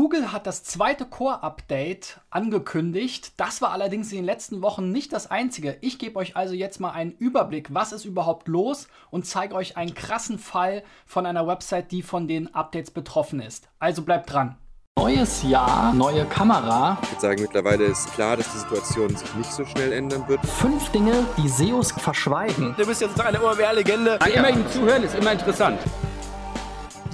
Google hat das zweite Core-Update angekündigt. Das war allerdings in den letzten Wochen nicht das einzige. Ich gebe euch also jetzt mal einen Überblick, was ist überhaupt los und zeige euch einen krassen Fall von einer Website, die von den Updates betroffen ist. Also bleibt dran. Neues Jahr, neue Kamera. Ich würde sagen, mittlerweile ist klar, dass die Situation sich nicht so schnell ändern wird. Fünf Dinge, die SEOs verschweigen. Du bist jetzt eine OMR-Legende. Immer ihm zuhören ist immer interessant.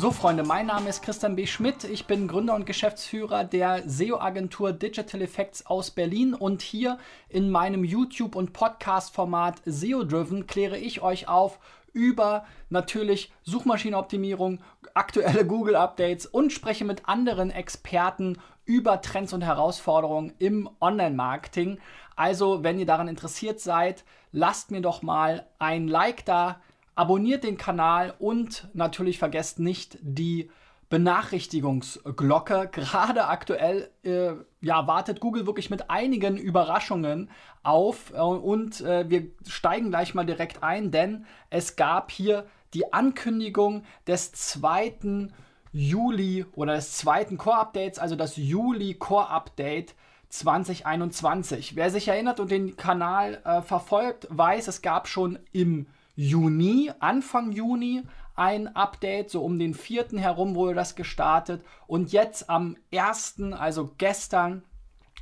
So, Freunde, mein Name ist Christian B. Schmidt. Ich bin Gründer und Geschäftsführer der SEO-Agentur Digital Effects aus Berlin. Und hier in meinem YouTube- und Podcast-Format SEO Driven kläre ich euch auf über natürlich Suchmaschinenoptimierung, aktuelle Google-Updates und spreche mit anderen Experten über Trends und Herausforderungen im Online-Marketing. Also, wenn ihr daran interessiert seid, lasst mir doch mal ein Like da, Abonniert den Kanal und natürlich vergesst nicht die Benachrichtigungsglocke. Gerade aktuell äh, ja, wartet Google wirklich mit einigen Überraschungen auf äh, und äh, wir steigen gleich mal direkt ein, denn es gab hier die Ankündigung des zweiten Juli oder des zweiten Core-Updates, also das Juli Core-Update 2021. Wer sich erinnert und den Kanal äh, verfolgt, weiß, es gab schon im Juni, Anfang Juni, ein Update, so um den 4. herum wurde das gestartet. Und jetzt am 1., also gestern,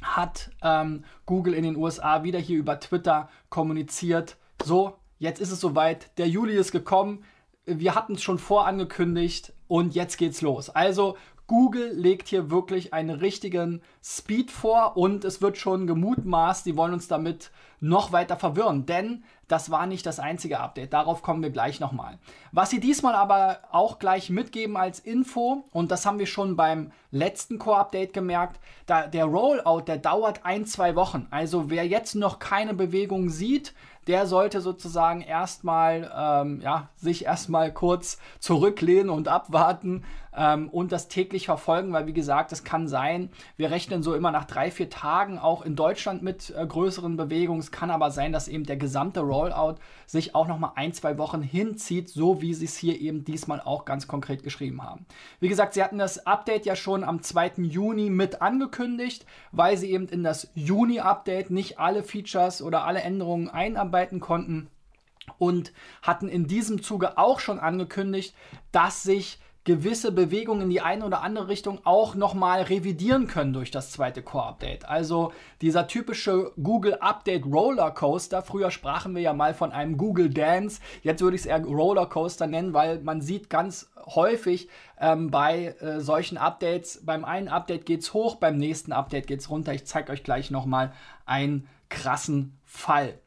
hat ähm, Google in den USA wieder hier über Twitter kommuniziert. So, jetzt ist es soweit, der Juli ist gekommen. Wir hatten es schon vorangekündigt und jetzt geht's los. Also Google legt hier wirklich einen richtigen Speed vor und es wird schon gemutmaßt, die wollen uns damit noch weiter verwirren, denn das war nicht das einzige Update. Darauf kommen wir gleich nochmal. Was sie diesmal aber auch gleich mitgeben als Info, und das haben wir schon beim letzten Core-Update gemerkt, da der Rollout, der dauert ein, zwei Wochen. Also wer jetzt noch keine Bewegung sieht, der sollte sozusagen erstmal, ähm, ja, sich erstmal kurz zurücklehnen und abwarten ähm, und das täglich verfolgen, weil wie gesagt, es kann sein, wir rechnen so immer nach drei, vier Tagen auch in Deutschland mit äh, größeren Bewegungen. Es kann aber sein, dass eben der gesamte Rollout sich auch nochmal ein, zwei Wochen hinzieht, so wie sie es hier eben diesmal auch ganz konkret geschrieben haben. Wie gesagt, sie hatten das Update ja schon am 2. Juni mit angekündigt, weil sie eben in das Juni-Update nicht alle Features oder alle Änderungen einarbeiten arbeiten konnten und hatten in diesem Zuge auch schon angekündigt, dass sich gewisse Bewegungen in die eine oder andere Richtung auch nochmal revidieren können durch das zweite Core-Update. Also dieser typische Google Update Rollercoaster. Früher sprachen wir ja mal von einem Google Dance. Jetzt würde ich es eher Rollercoaster nennen, weil man sieht ganz häufig ähm, bei äh, solchen Updates, beim einen Update geht es hoch, beim nächsten Update geht es runter. Ich zeige euch gleich nochmal einen krassen Fall.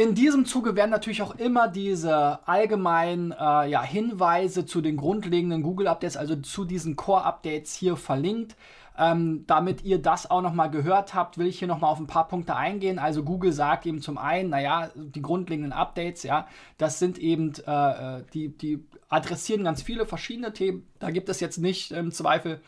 In diesem Zuge werden natürlich auch immer diese allgemeinen äh, ja, Hinweise zu den grundlegenden Google-Updates, also zu diesen Core-Updates hier verlinkt. Ähm, damit ihr das auch nochmal gehört habt, will ich hier nochmal auf ein paar Punkte eingehen. Also Google sagt eben zum einen, naja, die grundlegenden Updates, ja, das sind eben, äh, äh, die, die adressieren ganz viele verschiedene Themen. Da gibt es jetzt nicht im Zweifel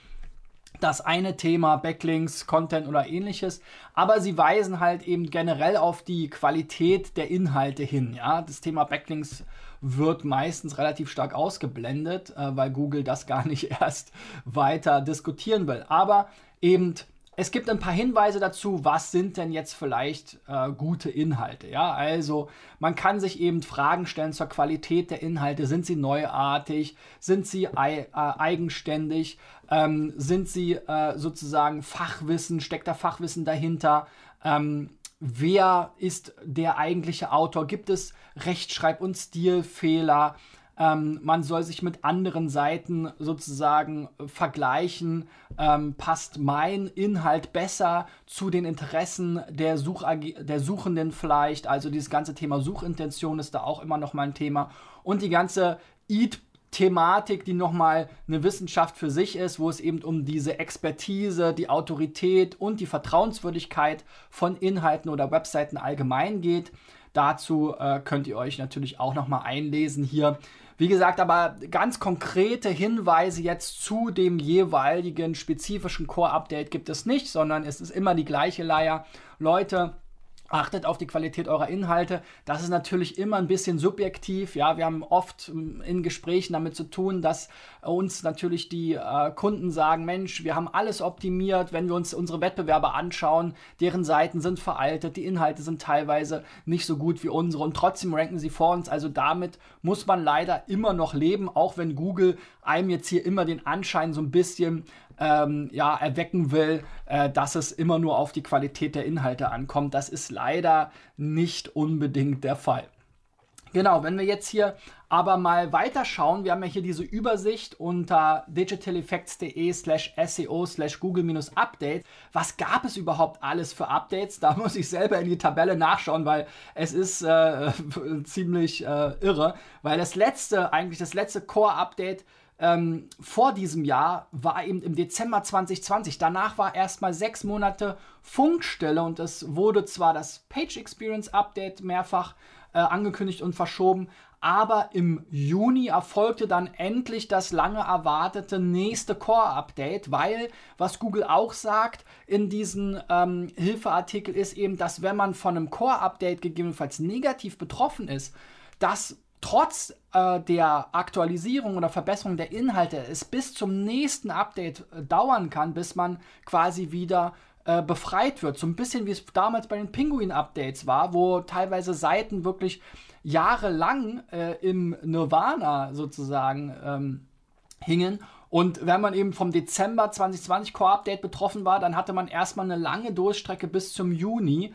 das eine Thema, Backlinks, Content oder ähnliches, aber sie weisen halt eben generell auf die Qualität der Inhalte hin. Ja? Das Thema Backlinks wird meistens relativ stark ausgeblendet, äh, weil Google das gar nicht erst weiter diskutieren will. Aber eben es gibt ein paar Hinweise dazu, was sind denn jetzt vielleicht äh, gute Inhalte. Ja, also man kann sich eben Fragen stellen zur Qualität der Inhalte. Sind sie neuartig? Sind sie äh, eigenständig? Ähm, sind sie äh, sozusagen Fachwissen? Steckt da Fachwissen dahinter? Ähm, wer ist der eigentliche Autor? Gibt es Rechtschreib- und Stilfehler? Ähm, man soll sich mit anderen Seiten sozusagen vergleichen. Ähm, passt mein Inhalt besser zu den Interessen der, Such der Suchenden vielleicht? Also dieses ganze Thema Suchintention ist da auch immer noch mal ein Thema. Und die ganze Eat Thematik, die nochmal eine Wissenschaft für sich ist, wo es eben um diese Expertise, die Autorität und die Vertrauenswürdigkeit von Inhalten oder Webseiten allgemein geht. Dazu äh, könnt ihr euch natürlich auch nochmal einlesen hier. Wie gesagt, aber ganz konkrete Hinweise jetzt zu dem jeweiligen spezifischen Core-Update gibt es nicht, sondern es ist immer die gleiche Leier. Leute, Achtet auf die Qualität eurer Inhalte. Das ist natürlich immer ein bisschen subjektiv. Ja, wir haben oft ähm, in Gesprächen damit zu tun, dass uns natürlich die äh, Kunden sagen, Mensch, wir haben alles optimiert. Wenn wir uns unsere Wettbewerber anschauen, deren Seiten sind veraltet, die Inhalte sind teilweise nicht so gut wie unsere und trotzdem ranken sie vor uns. Also damit muss man leider immer noch leben, auch wenn Google einem jetzt hier immer den Anschein so ein bisschen ähm, ja, erwecken will, äh, dass es immer nur auf die Qualität der Inhalte ankommt. Das ist leider nicht unbedingt der Fall. Genau, wenn wir jetzt hier aber mal weiterschauen, wir haben ja hier diese Übersicht unter digitaleffects.de slash SEO slash Google-Update. Was gab es überhaupt alles für Updates? Da muss ich selber in die Tabelle nachschauen, weil es ist äh, ziemlich äh, irre, weil das letzte, eigentlich das letzte Core-Update ähm, vor diesem Jahr war eben im Dezember 2020. Danach war erstmal sechs Monate Funkstille und es wurde zwar das Page Experience Update mehrfach äh, angekündigt und verschoben, aber im Juni erfolgte dann endlich das lange erwartete nächste Core-Update, weil, was Google auch sagt in diesem ähm, Hilfeartikel, ist eben, dass wenn man von einem Core-Update gegebenenfalls negativ betroffen ist, dass trotz äh, der Aktualisierung oder Verbesserung der Inhalte es bis zum nächsten Update äh, dauern kann, bis man quasi wieder äh, befreit wird. So ein bisschen wie es damals bei den Pinguin-Updates war, wo teilweise Seiten wirklich jahrelang äh, im Nirvana sozusagen ähm, hingen. Und wenn man eben vom Dezember 2020 Core-Update betroffen war, dann hatte man erstmal eine lange Durchstrecke bis zum Juni,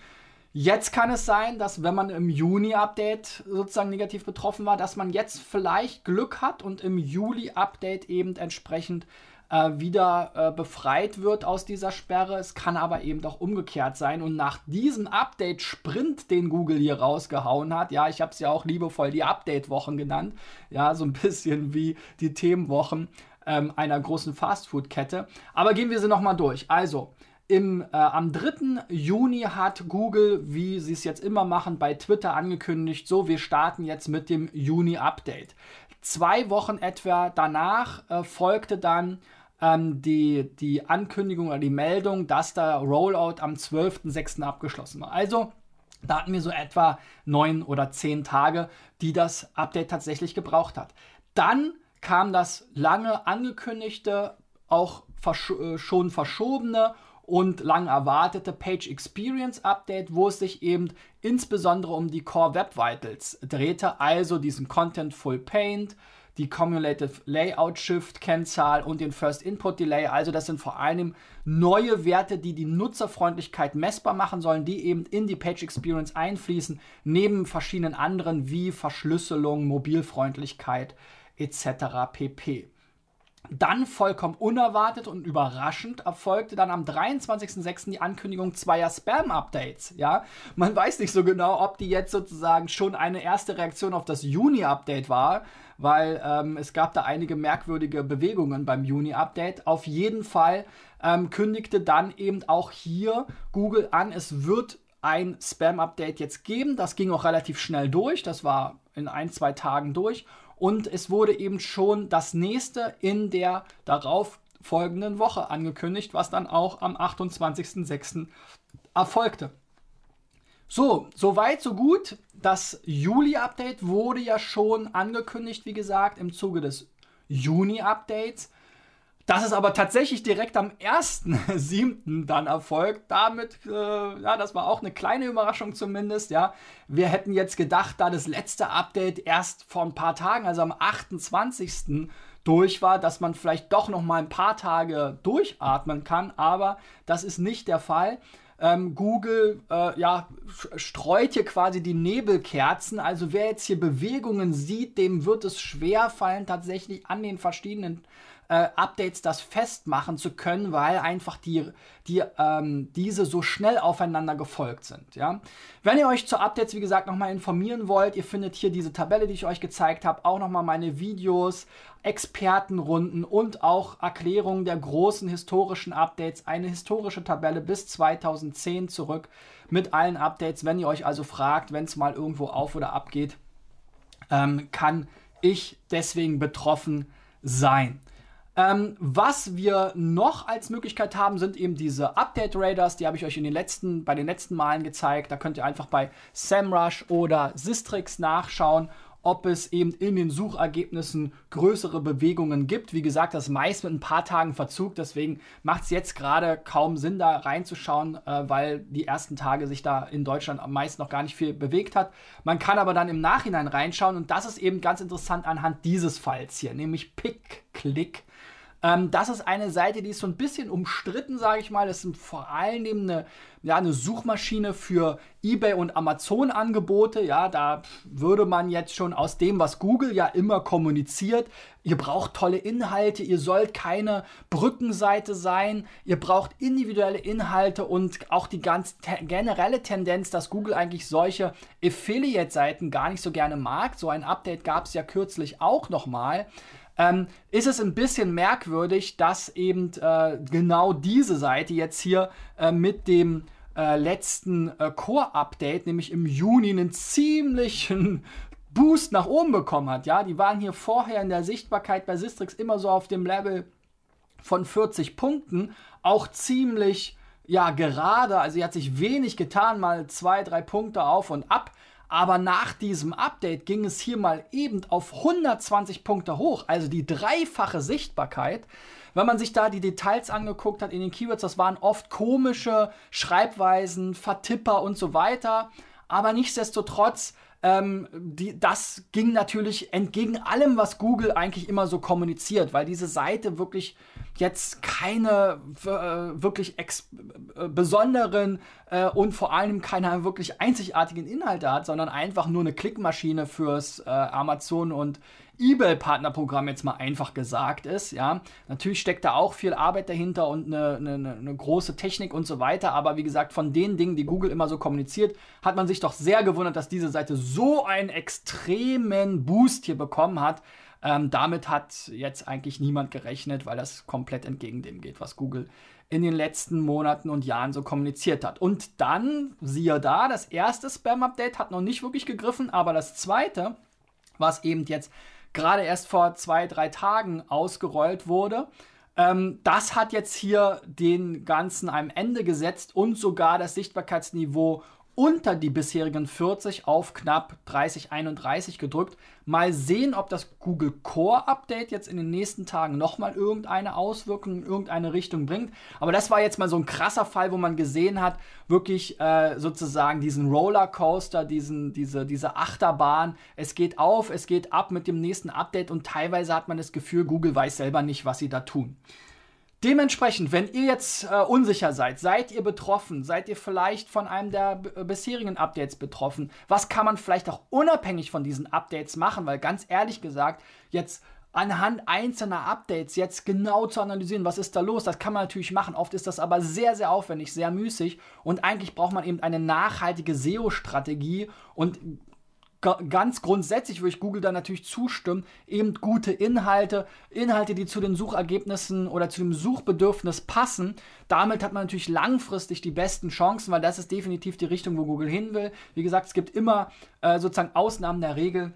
Jetzt kann es sein, dass wenn man im Juni-Update sozusagen negativ betroffen war, dass man jetzt vielleicht Glück hat und im Juli-Update eben entsprechend äh, wieder äh, befreit wird aus dieser Sperre. Es kann aber eben auch umgekehrt sein. Und nach diesem Update-Sprint, den Google hier rausgehauen hat, ja, ich habe es ja auch liebevoll die Update-Wochen genannt, ja, so ein bisschen wie die Themenwochen ähm, einer großen Fastfood-Kette. Aber gehen wir sie nochmal durch. Also, im, äh, am 3. Juni hat Google, wie sie es jetzt immer machen, bei Twitter angekündigt, so, wir starten jetzt mit dem Juni-Update. Zwei Wochen etwa danach äh, folgte dann ähm, die, die Ankündigung oder die Meldung, dass der Rollout am 12.06. abgeschlossen war. Also da hatten wir so etwa neun oder zehn Tage, die das Update tatsächlich gebraucht hat. Dann kam das lange angekündigte, auch versch äh, schon verschobene und lang erwartete Page Experience Update, wo es sich eben insbesondere um die Core Web Vitals drehte, also diesen Contentful Paint, die Cumulative Layout Shift Kennzahl und den First Input Delay. Also das sind vor allem neue Werte, die die Nutzerfreundlichkeit messbar machen sollen, die eben in die Page Experience einfließen, neben verschiedenen anderen wie Verschlüsselung, Mobilfreundlichkeit etc. pp. Dann vollkommen unerwartet und überraschend erfolgte dann am 23.06. die Ankündigung zweier Spam-Updates. Ja, man weiß nicht so genau, ob die jetzt sozusagen schon eine erste Reaktion auf das Juni-Update war, weil ähm, es gab da einige merkwürdige Bewegungen beim Juni-Update. Auf jeden Fall ähm, kündigte dann eben auch hier Google an, es wird ein Spam-Update jetzt geben. Das ging auch relativ schnell durch. Das war in ein, zwei Tagen durch. Und es wurde eben schon das nächste in der darauf folgenden Woche angekündigt, was dann auch am 28.06. erfolgte. So, soweit, so gut. Das Juli-Update wurde ja schon angekündigt, wie gesagt, im Zuge des Juni-Updates. Das ist aber tatsächlich direkt am 1.7. dann erfolgt. Damit, äh, ja, das war auch eine kleine Überraschung zumindest, ja. Wir hätten jetzt gedacht, da das letzte Update erst vor ein paar Tagen, also am 28. durch war, dass man vielleicht doch noch mal ein paar Tage durchatmen kann, aber das ist nicht der Fall. Ähm, Google äh, ja, streut hier quasi die Nebelkerzen. Also wer jetzt hier Bewegungen sieht, dem wird es schwer fallen, tatsächlich an den verschiedenen äh, Updates das festmachen zu können, weil einfach die, die, ähm, diese so schnell aufeinander gefolgt sind. Ja? Wenn ihr euch zu Updates, wie gesagt, nochmal informieren wollt, ihr findet hier diese Tabelle, die ich euch gezeigt habe, auch nochmal meine Videos, Expertenrunden und auch Erklärungen der großen historischen Updates, eine historische Tabelle bis 2010 zurück mit allen Updates. Wenn ihr euch also fragt, wenn es mal irgendwo auf oder ab geht, ähm, kann ich deswegen betroffen sein. Ähm, was wir noch als Möglichkeit haben, sind eben diese Update Raiders. Die habe ich euch in den letzten, bei den letzten Malen gezeigt. Da könnt ihr einfach bei SEMrush oder Sistrix nachschauen ob es eben in den Suchergebnissen größere Bewegungen gibt. Wie gesagt, das meist mit ein paar Tagen Verzug, deswegen macht es jetzt gerade kaum Sinn, da reinzuschauen, äh, weil die ersten Tage sich da in Deutschland am meisten noch gar nicht viel bewegt hat. Man kann aber dann im Nachhinein reinschauen und das ist eben ganz interessant anhand dieses Falls hier, nämlich Pick-Click. Ähm, das ist eine Seite, die ist so ein bisschen umstritten, sage ich mal. Das ist vor allem eine, ja, eine Suchmaschine für eBay und Amazon Angebote. Ja, da würde man jetzt schon aus dem, was Google ja immer kommuniziert, ihr braucht tolle Inhalte, ihr sollt keine Brückenseite sein, ihr braucht individuelle Inhalte und auch die ganz te generelle Tendenz, dass Google eigentlich solche Affiliate-Seiten gar nicht so gerne mag. So ein Update gab es ja kürzlich auch nochmal ähm, ist es ein bisschen merkwürdig, dass eben äh, genau diese Seite jetzt hier äh, mit dem äh, letzten äh, Core-Update, nämlich im Juni, einen ziemlichen Boost nach oben bekommen hat. Ja, die waren hier vorher in der Sichtbarkeit bei Sistrix immer so auf dem Level von 40 Punkten, auch ziemlich ja gerade. Also, sie hat sich wenig getan, mal zwei, drei Punkte auf und ab. Aber nach diesem Update ging es hier mal eben auf 120 Punkte hoch, also die dreifache Sichtbarkeit. Wenn man sich da die Details angeguckt hat in den Keywords, das waren oft komische Schreibweisen, Vertipper und so weiter. Aber nichtsdestotrotz ähm, die, das ging natürlich entgegen allem, was Google eigentlich immer so kommuniziert, weil diese Seite wirklich jetzt keine äh, wirklich äh, besonderen äh, und vor allem keine wirklich einzigartigen Inhalte hat, sondern einfach nur eine Klickmaschine fürs äh, Amazon und eBay-Partnerprogramm jetzt mal einfach gesagt ist. Ja, natürlich steckt da auch viel Arbeit dahinter und eine, eine, eine, große Technik und so weiter. Aber wie gesagt, von den Dingen, die Google immer so kommuniziert, hat man sich doch sehr gewundert, dass diese Seite so einen extremen Boost hier bekommen hat. Ähm, damit hat jetzt eigentlich niemand gerechnet, weil das komplett entgegen dem geht, was Google in den letzten Monaten und Jahren so kommuniziert hat. Und dann, siehe da, das erste Spam-Update hat noch nicht wirklich gegriffen, aber das zweite, was eben jetzt gerade erst vor zwei, drei Tagen ausgerollt wurde. Ähm, das hat jetzt hier den Ganzen einem Ende gesetzt und sogar das Sichtbarkeitsniveau unter die bisherigen 40 auf knapp 30, 31 gedrückt. Mal sehen, ob das Google Core Update jetzt in den nächsten Tagen nochmal irgendeine Auswirkung in irgendeine Richtung bringt. Aber das war jetzt mal so ein krasser Fall, wo man gesehen hat, wirklich äh, sozusagen diesen Rollercoaster, diesen, diese, diese Achterbahn. Es geht auf, es geht ab mit dem nächsten Update und teilweise hat man das Gefühl, Google weiß selber nicht, was sie da tun. Dementsprechend, wenn ihr jetzt äh, unsicher seid, seid ihr betroffen, seid ihr vielleicht von einem der bisherigen Updates betroffen, was kann man vielleicht auch unabhängig von diesen Updates machen, weil ganz ehrlich gesagt, jetzt anhand einzelner Updates jetzt genau zu analysieren, was ist da los, das kann man natürlich machen. Oft ist das aber sehr, sehr aufwendig, sehr müßig. Und eigentlich braucht man eben eine nachhaltige SEO-Strategie und ganz grundsätzlich würde ich Google da natürlich zustimmen, eben gute Inhalte, Inhalte, die zu den Suchergebnissen oder zu dem Suchbedürfnis passen. Damit hat man natürlich langfristig die besten Chancen, weil das ist definitiv die Richtung, wo Google hin will. Wie gesagt, es gibt immer äh, sozusagen Ausnahmen der Regel.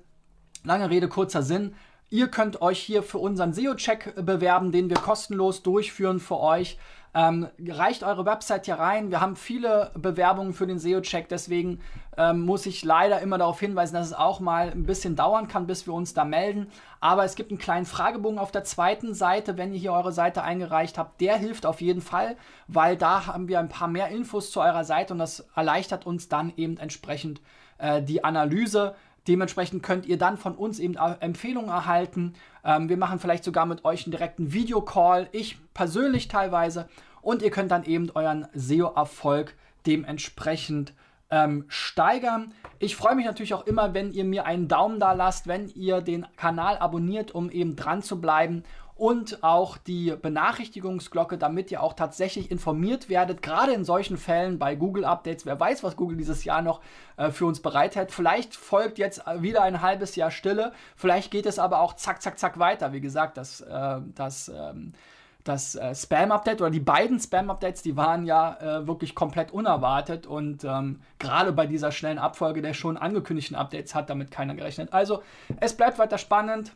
Lange Rede, kurzer Sinn. Ihr könnt euch hier für unseren SEO-Check bewerben, den wir kostenlos durchführen für euch. Ähm, reicht eure Website hier rein. Wir haben viele Bewerbungen für den SEO-Check, deswegen ähm, muss ich leider immer darauf hinweisen, dass es auch mal ein bisschen dauern kann, bis wir uns da melden. Aber es gibt einen kleinen Fragebogen auf der zweiten Seite, wenn ihr hier eure Seite eingereicht habt. Der hilft auf jeden Fall, weil da haben wir ein paar mehr Infos zu eurer Seite und das erleichtert uns dann eben entsprechend äh, die Analyse. Dementsprechend könnt ihr dann von uns eben Empfehlungen erhalten. Ähm, wir machen vielleicht sogar mit euch einen direkten Videocall, ich persönlich teilweise. Und ihr könnt dann eben euren SEO-Erfolg dementsprechend ähm, steigern. Ich freue mich natürlich auch immer, wenn ihr mir einen Daumen da lasst, wenn ihr den Kanal abonniert, um eben dran zu bleiben und auch die Benachrichtigungsglocke, damit ihr auch tatsächlich informiert werdet, gerade in solchen Fällen bei Google Updates. Wer weiß, was Google dieses Jahr noch äh, für uns bereithält. Vielleicht folgt jetzt wieder ein halbes Jahr Stille, vielleicht geht es aber auch zack, zack, zack weiter. Wie gesagt, das, äh, das ähm, das äh, Spam-Update oder die beiden Spam-Updates, die waren ja äh, wirklich komplett unerwartet und ähm, gerade bei dieser schnellen Abfolge der schon angekündigten Updates hat damit keiner gerechnet. Also es bleibt weiter spannend.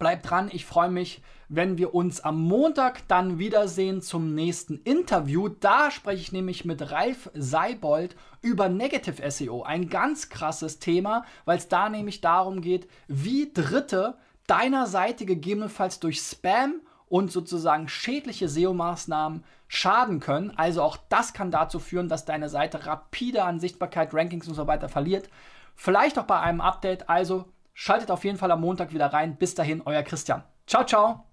Bleibt dran, ich freue mich, wenn wir uns am Montag dann wiedersehen zum nächsten Interview. Da spreche ich nämlich mit Ralf Seibold über Negative SEO. Ein ganz krasses Thema, weil es da nämlich darum geht, wie Dritte deiner Seite gegebenenfalls durch Spam und sozusagen schädliche SEO-Maßnahmen schaden können. Also auch das kann dazu führen, dass deine Seite rapide an Sichtbarkeit, Rankings und so weiter verliert. Vielleicht auch bei einem Update. Also schaltet auf jeden Fall am Montag wieder rein. Bis dahin, euer Christian. Ciao, ciao.